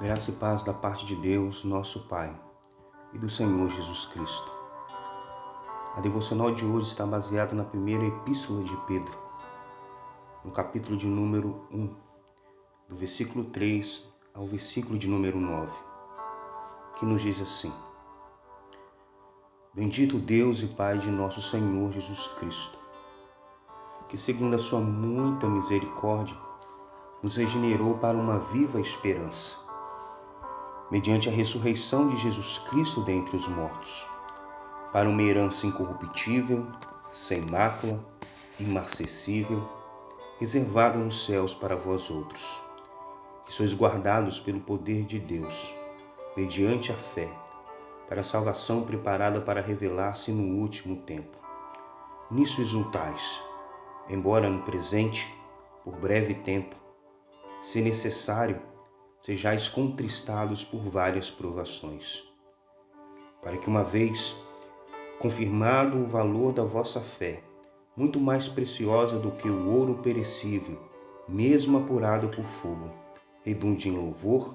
Graça e paz da parte de Deus, nosso Pai, e do Senhor Jesus Cristo. A devocional de hoje está baseada na primeira epístola de Pedro, no capítulo de número 1, do versículo 3 ao versículo de número 9, que nos diz assim: Bendito Deus e Pai de nosso Senhor Jesus Cristo, que segundo a sua muita misericórdia, nos regenerou para uma viva esperança mediante a ressurreição de Jesus Cristo dentre os mortos, para uma herança incorruptível, sem mácula, imarcessível, reservada nos céus para vós outros, que sois guardados pelo poder de Deus, mediante a fé, para a salvação preparada para revelar-se no último tempo. Nisso exultais, embora no presente, por breve tempo, se necessário, sejais contristados por várias provações, para que uma vez confirmado o valor da vossa fé, muito mais preciosa do que o ouro perecível, mesmo apurado por fogo, redunde em louvor,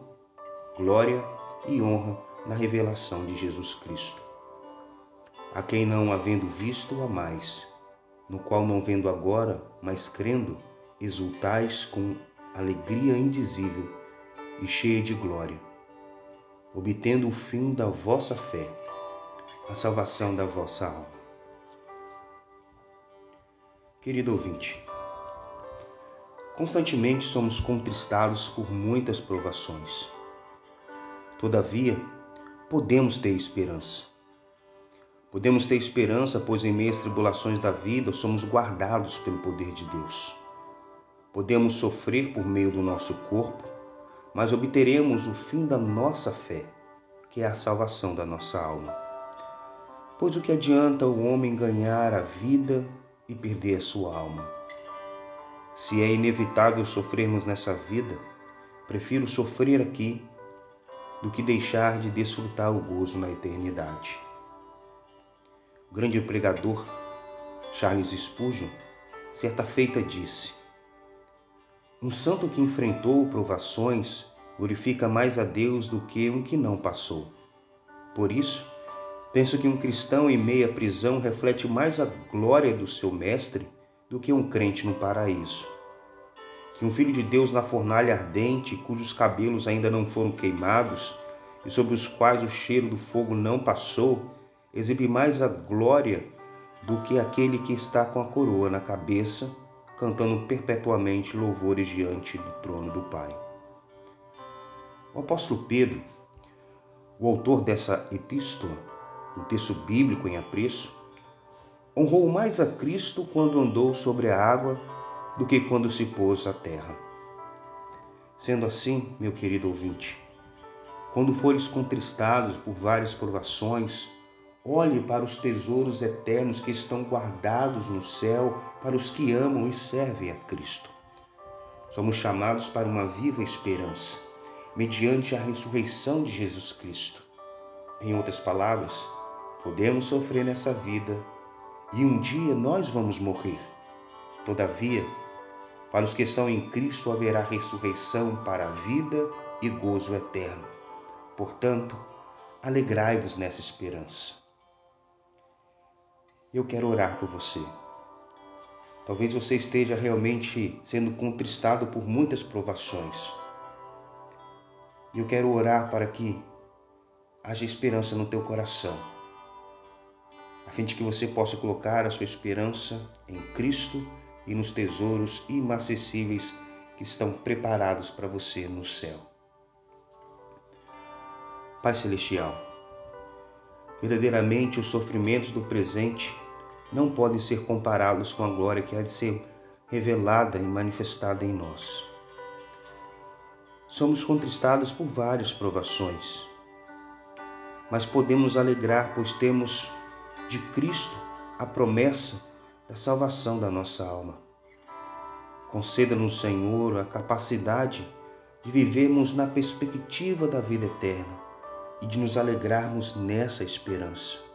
glória e honra na revelação de Jesus Cristo. A quem não havendo visto a mais, no qual não vendo agora, mas crendo, exultais com alegria indizível e cheia de glória, obtendo o fim da vossa fé, a salvação da vossa alma. Querido ouvinte, constantemente somos contristados por muitas provações. Todavia, podemos ter esperança. Podemos ter esperança, pois em meio às tribulações da vida somos guardados pelo poder de Deus. Podemos sofrer por meio do nosso corpo, mas obteremos o fim da nossa fé, que é a salvação da nossa alma. Pois o que adianta o homem ganhar a vida e perder a sua alma? Se é inevitável sofrermos nessa vida, prefiro sofrer aqui do que deixar de desfrutar o gozo na eternidade. O grande pregador Charles Spurgeon, certa feita disse: um santo que enfrentou provações glorifica mais a Deus do que um que não passou. Por isso, penso que um cristão em meia prisão reflete mais a glória do seu mestre do que um crente no paraíso. Que um filho de Deus na fornalha ardente, cujos cabelos ainda não foram queimados e sobre os quais o cheiro do fogo não passou, exibe mais a glória do que aquele que está com a coroa na cabeça cantando perpetuamente louvores diante do trono do Pai. O apóstolo Pedro, o autor dessa epístola, um texto bíblico em apreço, honrou mais a Cristo quando andou sobre a água do que quando se pôs à terra. Sendo assim, meu querido ouvinte, quando fores contristados por várias provações, Olhe para os tesouros eternos que estão guardados no céu para os que amam e servem a Cristo. Somos chamados para uma viva esperança, mediante a ressurreição de Jesus Cristo. Em outras palavras, podemos sofrer nessa vida e um dia nós vamos morrer. Todavia, para os que estão em Cristo haverá ressurreição para a vida e gozo eterno. Portanto, alegrai-vos nessa esperança eu quero orar por você. Talvez você esteja realmente sendo contristado por muitas provações. E eu quero orar para que haja esperança no teu coração, a fim de que você possa colocar a sua esperança em Cristo e nos tesouros inacessíveis que estão preparados para você no céu. Pai Celestial, verdadeiramente os sofrimentos do presente não podem ser comparados com a glória que há de ser revelada e manifestada em nós. Somos contristados por várias provações, mas podemos alegrar, pois temos de Cristo a promessa da salvação da nossa alma. Conceda-nos, Senhor, a capacidade de vivermos na perspectiva da vida eterna e de nos alegrarmos nessa esperança.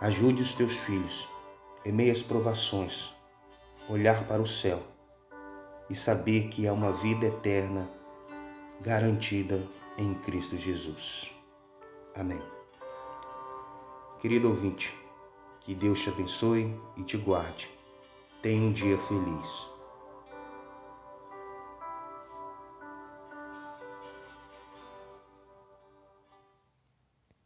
Ajude os teus filhos, em meio às provações, olhar para o céu e saber que há uma vida eterna garantida em Cristo Jesus. Amém. Querido ouvinte, que Deus te abençoe e te guarde. Tenha um dia feliz.